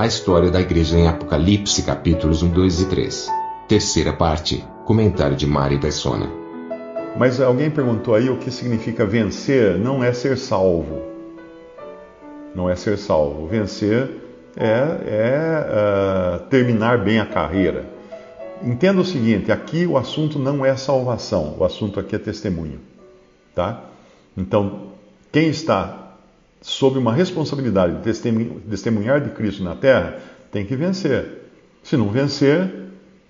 A história da igreja em Apocalipse capítulos 1, 2 e 3. Terceira parte. Comentário de Mari Persona. Mas alguém perguntou aí o que significa vencer, não é ser salvo. Não é ser salvo. Vencer é, é uh, terminar bem a carreira. Entenda o seguinte: aqui o assunto não é salvação, o assunto aqui é testemunho. Tá? Então, quem está sob uma responsabilidade de testemunhar de Cristo na terra tem que vencer. Se não vencer,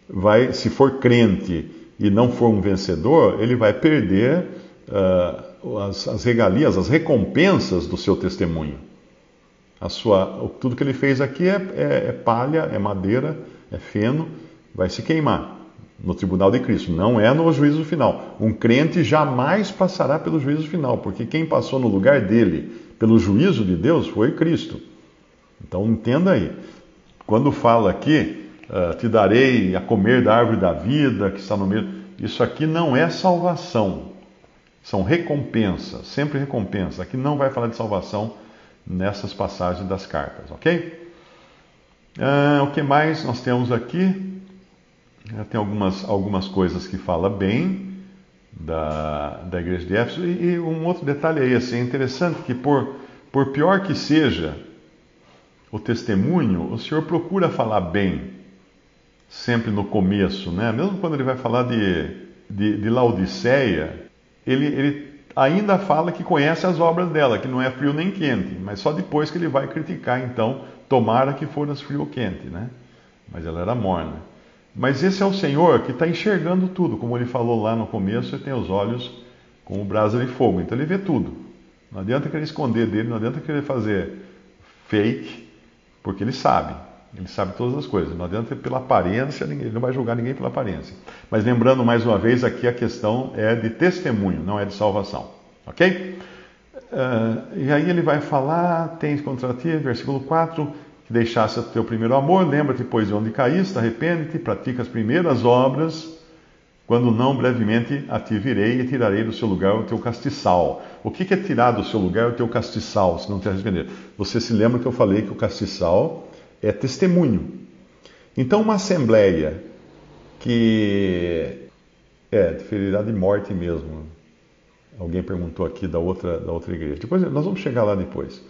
vai, se for crente e não for um vencedor, ele vai perder uh, as, as regalias, as recompensas do seu testemunho. A sua, tudo que ele fez aqui é, é, é palha, é madeira, é feno, vai se queimar no tribunal de Cristo, não é no juízo final. Um crente jamais passará pelo juízo final, porque quem passou no lugar dele pelo juízo de Deus foi Cristo. Então entenda aí. Quando fala aqui, uh, te darei a comer da árvore da vida que está no meio, isso aqui não é salvação. São recompensas, sempre recompensa. Aqui não vai falar de salvação nessas passagens das cartas, ok? Ah, o que mais nós temos aqui? Tem algumas, algumas coisas que fala bem da, da igreja de Éfeso. E, e, um outro detalhe aí, assim, é interessante que por, por pior que seja o testemunho, o Senhor procura falar bem, sempre no começo, né? Mesmo quando ele vai falar de, de, de Laodiceia, ele, ele ainda fala que conhece as obras dela, que não é frio nem quente, mas só depois que ele vai criticar, então, tomara que fosse frio ou quente, né? Mas ela era morna. Mas esse é o Senhor que está enxergando tudo, como ele falou lá no começo, ele tem os olhos como brasa de fogo, então ele vê tudo. Não adianta querer esconder dele, não adianta querer fazer fake, porque ele sabe, ele sabe todas as coisas. Não adianta pela aparência, ele não vai julgar ninguém pela aparência. Mas lembrando mais uma vez, aqui a questão é de testemunho, não é de salvação. Ok? Uh, e aí ele vai falar, tens contra ti, versículo 4, que deixasse o teu primeiro amor, lembra-te, pois, de onde caíste, arrepende-te, pratica as primeiras obras, quando não, brevemente a ti virei e tirarei do seu lugar o teu castiçal. O que é tirar do seu lugar o teu castiçal, se não te arrepender? Você se lembra que eu falei que o castiçal é testemunho. Então, uma assembleia que é ferirá de morte mesmo. Alguém perguntou aqui da outra, da outra igreja. Depois nós vamos chegar lá depois.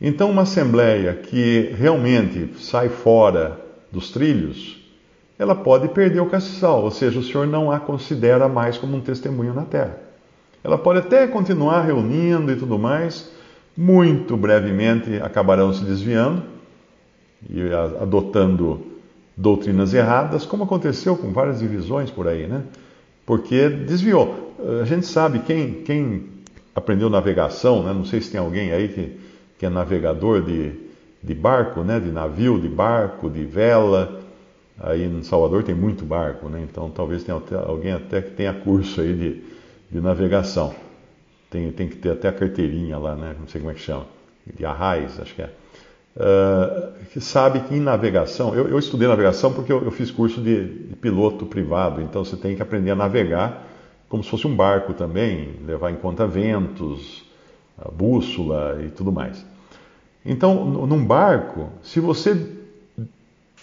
Então, uma assembleia que realmente sai fora dos trilhos, ela pode perder o castiçal, ou seja, o Senhor não a considera mais como um testemunho na terra. Ela pode até continuar reunindo e tudo mais, muito brevemente acabarão se desviando, e adotando doutrinas erradas, como aconteceu com várias divisões por aí, né? Porque desviou. A gente sabe, quem, quem aprendeu navegação, né? não sei se tem alguém aí que, que é navegador de, de barco, né? de navio, de barco, de vela. Aí em Salvador tem muito barco, né? então talvez tenha até, alguém até que tenha curso aí de, de navegação. Tem, tem que ter até a carteirinha lá, né? não sei como é que chama, de arraiz, acho que é uh, que sabe que em navegação, eu, eu estudei navegação porque eu, eu fiz curso de, de, piloto privado, então você tem que aprender a navegar como se fosse um barco também, levar em conta ventos, a bússola e tudo mais. Então, num barco, se você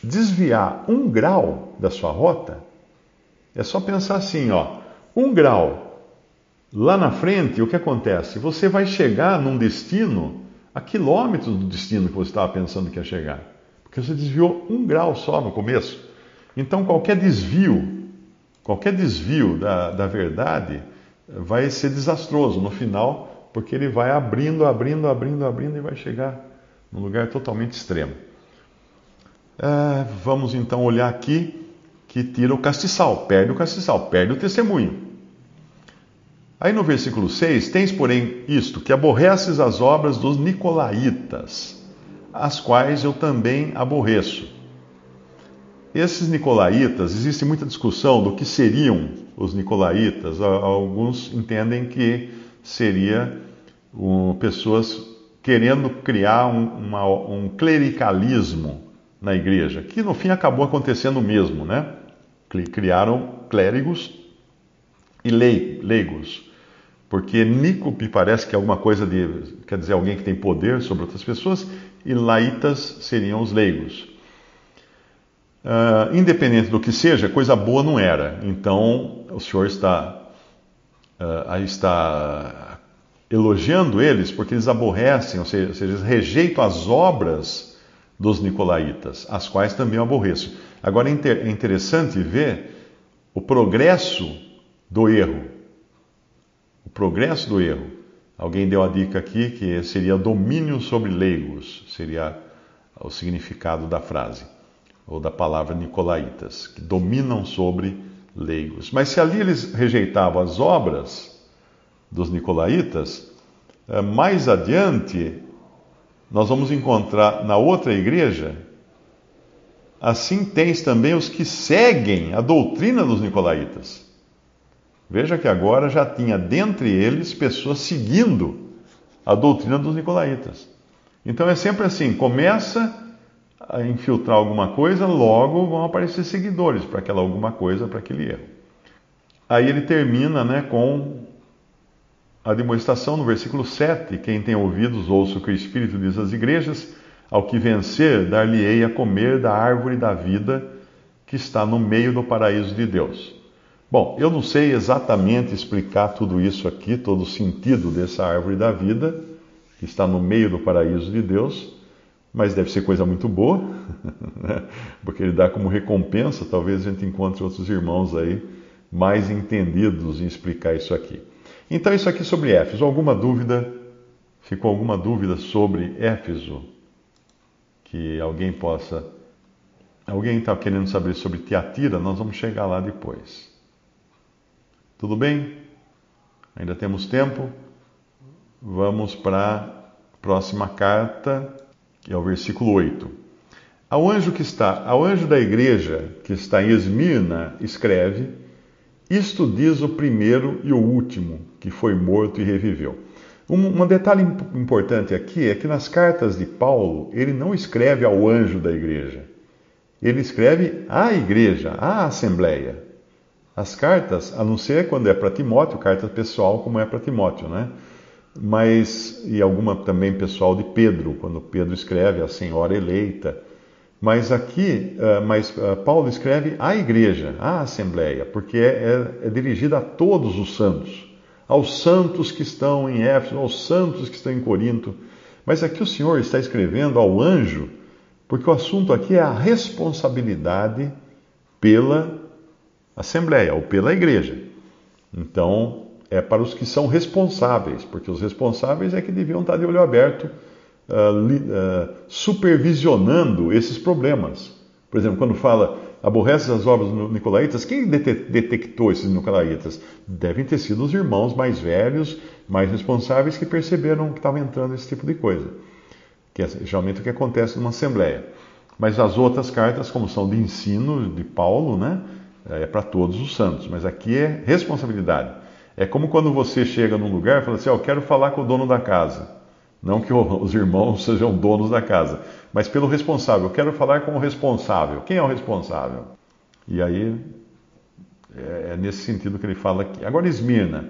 desviar um grau da sua rota, é só pensar assim, ó, um grau lá na frente, o que acontece? Você vai chegar num destino a quilômetros do destino que você estava pensando que ia chegar. Porque você desviou um grau só no começo. Então, qualquer desvio, qualquer desvio da, da verdade vai ser desastroso no final, porque ele vai abrindo, abrindo, abrindo, abrindo e vai chegar num lugar totalmente extremo. É, vamos então olhar aqui que tira o castiçal, perde o castiçal, perde o testemunho. Aí no versículo 6, tens, porém, isto, que aborreces as obras dos nicolaítas, as quais eu também aborreço. Esses nicolaítas, existe muita discussão do que seriam os nicolaítas. Alguns entendem que seria um, pessoas querendo criar um, uma, um clericalismo na igreja, que no fim acabou acontecendo mesmo, né? Criaram clérigos e leigos. Porque Nícope parece que é alguma coisa de. quer dizer, alguém que tem poder sobre outras pessoas, e laitas seriam os leigos. Uh, independente do que seja, coisa boa não era. Então, o Senhor está, uh, está elogiando eles porque eles aborrecem, ou seja, eles rejeitam as obras dos nicolaítas, as quais também eu aborreço. Agora é interessante ver o progresso do erro. O progresso do erro. Alguém deu a dica aqui que seria domínio sobre leigos, seria o significado da frase, ou da palavra nicolaítas, que dominam sobre leigos. Mas se ali eles rejeitavam as obras dos nicolaítas, eh, mais adiante nós vamos encontrar na outra igreja, assim tens também os que seguem a doutrina dos nicolaítas. Veja que agora já tinha dentre eles pessoas seguindo a doutrina dos nicolaítas. Então é sempre assim: começa a infiltrar alguma coisa, logo vão aparecer seguidores para aquela alguma coisa, para aquele erro. Aí ele termina né, com a demonstração no versículo 7: Quem tem ouvidos, ouça o que o Espírito diz às igrejas. Ao que vencer, dar-lhe-ei a comer da árvore da vida que está no meio do paraíso de Deus. Bom, eu não sei exatamente explicar tudo isso aqui, todo o sentido dessa árvore da vida, que está no meio do paraíso de Deus, mas deve ser coisa muito boa, né? porque ele dá como recompensa, talvez a gente encontre outros irmãos aí mais entendidos em explicar isso aqui. Então, isso aqui sobre Éfeso. Alguma dúvida? Ficou alguma dúvida sobre Éfeso? Que alguém possa. Alguém está querendo saber sobre Tiatira? Nós vamos chegar lá depois. Tudo bem? Ainda temos tempo? Vamos para a próxima carta, que é o versículo 8. Ao anjo que está, ao anjo da igreja que está em Esmirna, escreve: Isto diz o primeiro e o último, que foi morto e reviveu. Um, um detalhe importante aqui é que nas cartas de Paulo, ele não escreve ao anjo da igreja. Ele escreve à igreja, à assembleia. As cartas, a não ser quando é para Timóteo, carta pessoal, como é para Timóteo, né? Mas, e alguma também pessoal de Pedro, quando Pedro escreve a senhora eleita. Mas aqui, uh, mas uh, Paulo escreve à igreja, à assembleia, porque é, é, é dirigida a todos os santos, aos santos que estão em Éfeso, aos santos que estão em Corinto. Mas aqui o Senhor está escrevendo ao anjo, porque o assunto aqui é a responsabilidade pela assembleia ou pela igreja. Então, é para os que são responsáveis, porque os responsáveis é que deviam estar de olho aberto, uh, uh, supervisionando esses problemas. Por exemplo, quando fala aborrece as obras nicolaítas, quem detectou esses nicolaítas? Devem ter sido os irmãos mais velhos, mais responsáveis, que perceberam que estava entrando esse tipo de coisa. Que é geralmente o que acontece numa assembleia. Mas as outras cartas, como são de ensino de Paulo, né? É para todos os santos, mas aqui é responsabilidade. É como quando você chega num lugar e fala assim: Eu quero falar com o dono da casa. Não que os irmãos sejam donos da casa, mas pelo responsável. Eu quero falar com o responsável. Quem é o responsável? E aí é, é nesse sentido que ele fala aqui. Agora, Esmirna.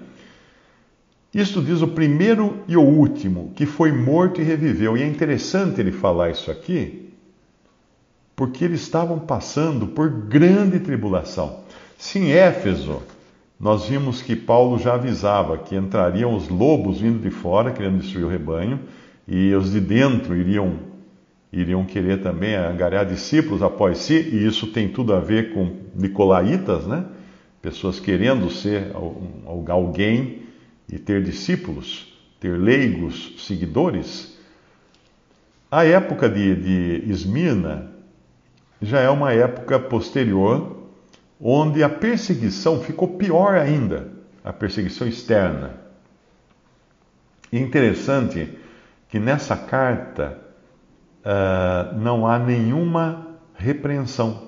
Isto diz o primeiro e o último, que foi morto e reviveu. E é interessante ele falar isso aqui, porque eles estavam passando por grande tribulação. Se em Éfeso nós vimos que Paulo já avisava que entrariam os lobos vindo de fora, querendo destruir o rebanho, e os de dentro iriam, iriam querer também angariar discípulos após si, e isso tem tudo a ver com nicolaítas, né? pessoas querendo ser alguém e ter discípulos, ter leigos, seguidores. A época de, de Esmirna já é uma época posterior, onde a perseguição ficou pior ainda. a perseguição externa. E é interessante que nessa carta uh, não há nenhuma repreensão.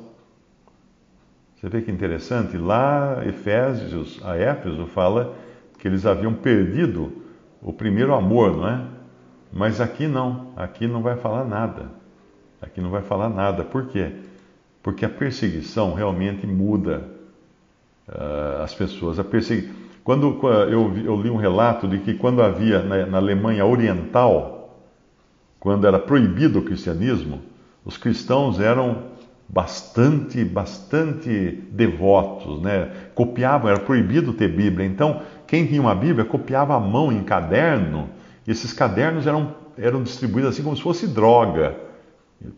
Você vê que interessante? Lá, Efésios, a Éfeso fala que eles haviam perdido o primeiro amor, não é? Mas aqui não, aqui não vai falar nada. Aqui não vai falar nada. Por quê? Porque a perseguição realmente muda uh, as pessoas. A persegui... Quando eu, eu, li um relato de que quando havia na, na Alemanha Oriental, quando era proibido o cristianismo, os cristãos eram bastante, bastante devotos, né? Copiavam, era proibido ter Bíblia. Então, quem tinha uma Bíblia copiava à mão em caderno. E esses cadernos eram, eram distribuídos assim como se fosse droga,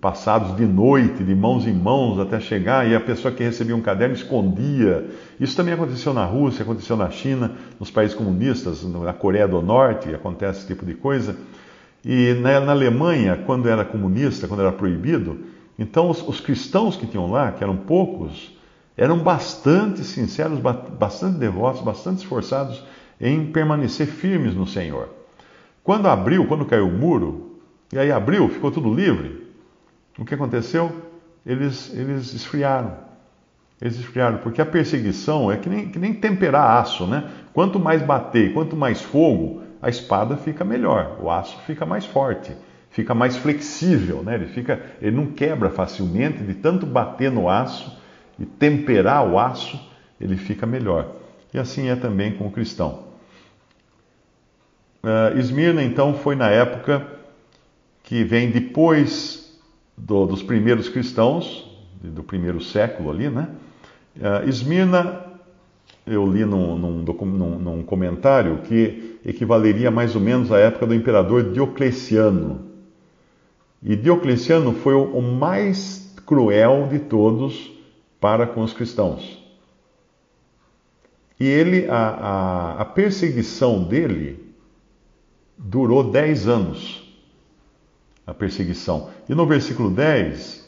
passados de noite, de mãos em mãos, até chegar, e a pessoa que recebia um caderno escondia. Isso também aconteceu na Rússia, aconteceu na China, nos países comunistas, na Coreia do Norte, acontece esse tipo de coisa. E na, na Alemanha, quando era comunista, quando era proibido, então, os, os, cristãos que tinham lá, que eram poucos, eram bastante sinceros, bastante devotos, bastante esforçados em permanecer firmes no Senhor. Quando abriu, quando caiu o muro, e aí abriu, ficou tudo livre, o que aconteceu? Eles, eles esfriaram. Eles esfriaram, porque a perseguição é que nem, que nem temperar aço, né? Quanto mais bater, quanto mais fogo, a espada fica melhor, o aço fica mais forte fica mais flexível, né? ele, fica, ele não quebra facilmente, de tanto bater no aço e temperar o aço, ele fica melhor. E assim é também com o cristão. Uh, Esmirna, então, foi na época que vem depois do, dos primeiros cristãos, do primeiro século ali, né? Uh, Esmirna, eu li num, num, num, num comentário que equivaleria mais ou menos à época do imperador Diocleciano, e Diocleciano foi o mais cruel de todos para com os cristãos. E ele, a, a, a perseguição dele durou 10 anos. A perseguição. E no versículo 10,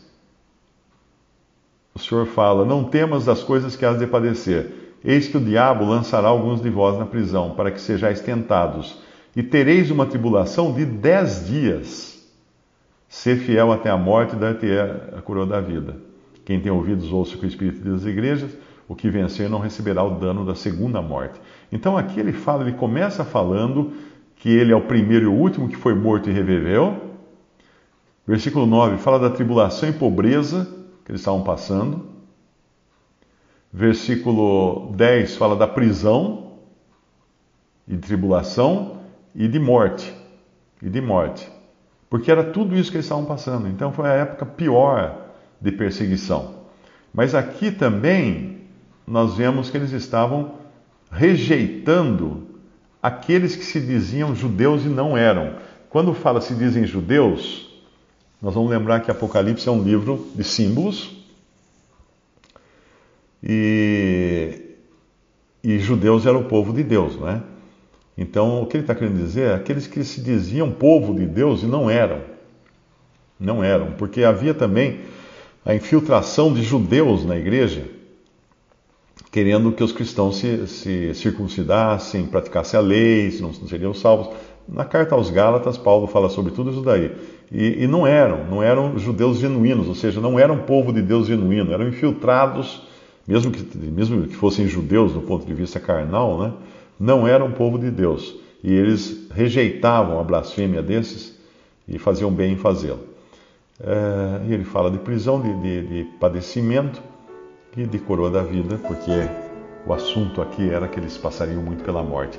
o Senhor fala: Não temas das coisas que has de padecer. Eis que o diabo lançará alguns de vós na prisão, para que sejais tentados, e tereis uma tribulação de dez dias. Ser fiel até a morte dar-te a coroa da vida. Quem tem ouvidos, ouça o que o Espírito diz às igrejas. O que vencer não receberá o dano da segunda morte. Então aqui ele fala, ele começa falando que ele é o primeiro e o último que foi morto e reviveu. Versículo 9 fala da tribulação e pobreza que eles estavam passando. Versículo 10 fala da prisão e tribulação e de morte. E de morte. Porque era tudo isso que eles estavam passando. Então foi a época pior de perseguição. Mas aqui também nós vemos que eles estavam rejeitando aqueles que se diziam judeus e não eram. Quando fala se dizem judeus, nós vamos lembrar que Apocalipse é um livro de símbolos. E, e judeus era o povo de Deus, não é? Então, o que ele está querendo dizer é aqueles que se diziam povo de Deus e não eram. Não eram, porque havia também a infiltração de judeus na igreja, querendo que os cristãos se, se circuncidassem, praticassem a lei, se não seriam salvos. Na carta aos Gálatas, Paulo fala sobre tudo isso daí. E, e, não eram, não eram judeus genuínos, ou seja, não eram povo de Deus genuíno, eram infiltrados, mesmo que, mesmo que fossem judeus do ponto de vista carnal, né? não eram povo de Deus e eles rejeitavam a blasfêmia desses e faziam bem em fazê-lo. É, e ele fala de prisão, de, de, de padecimento e de coroa da vida, porque o assunto aqui era que eles passariam muito pela morte.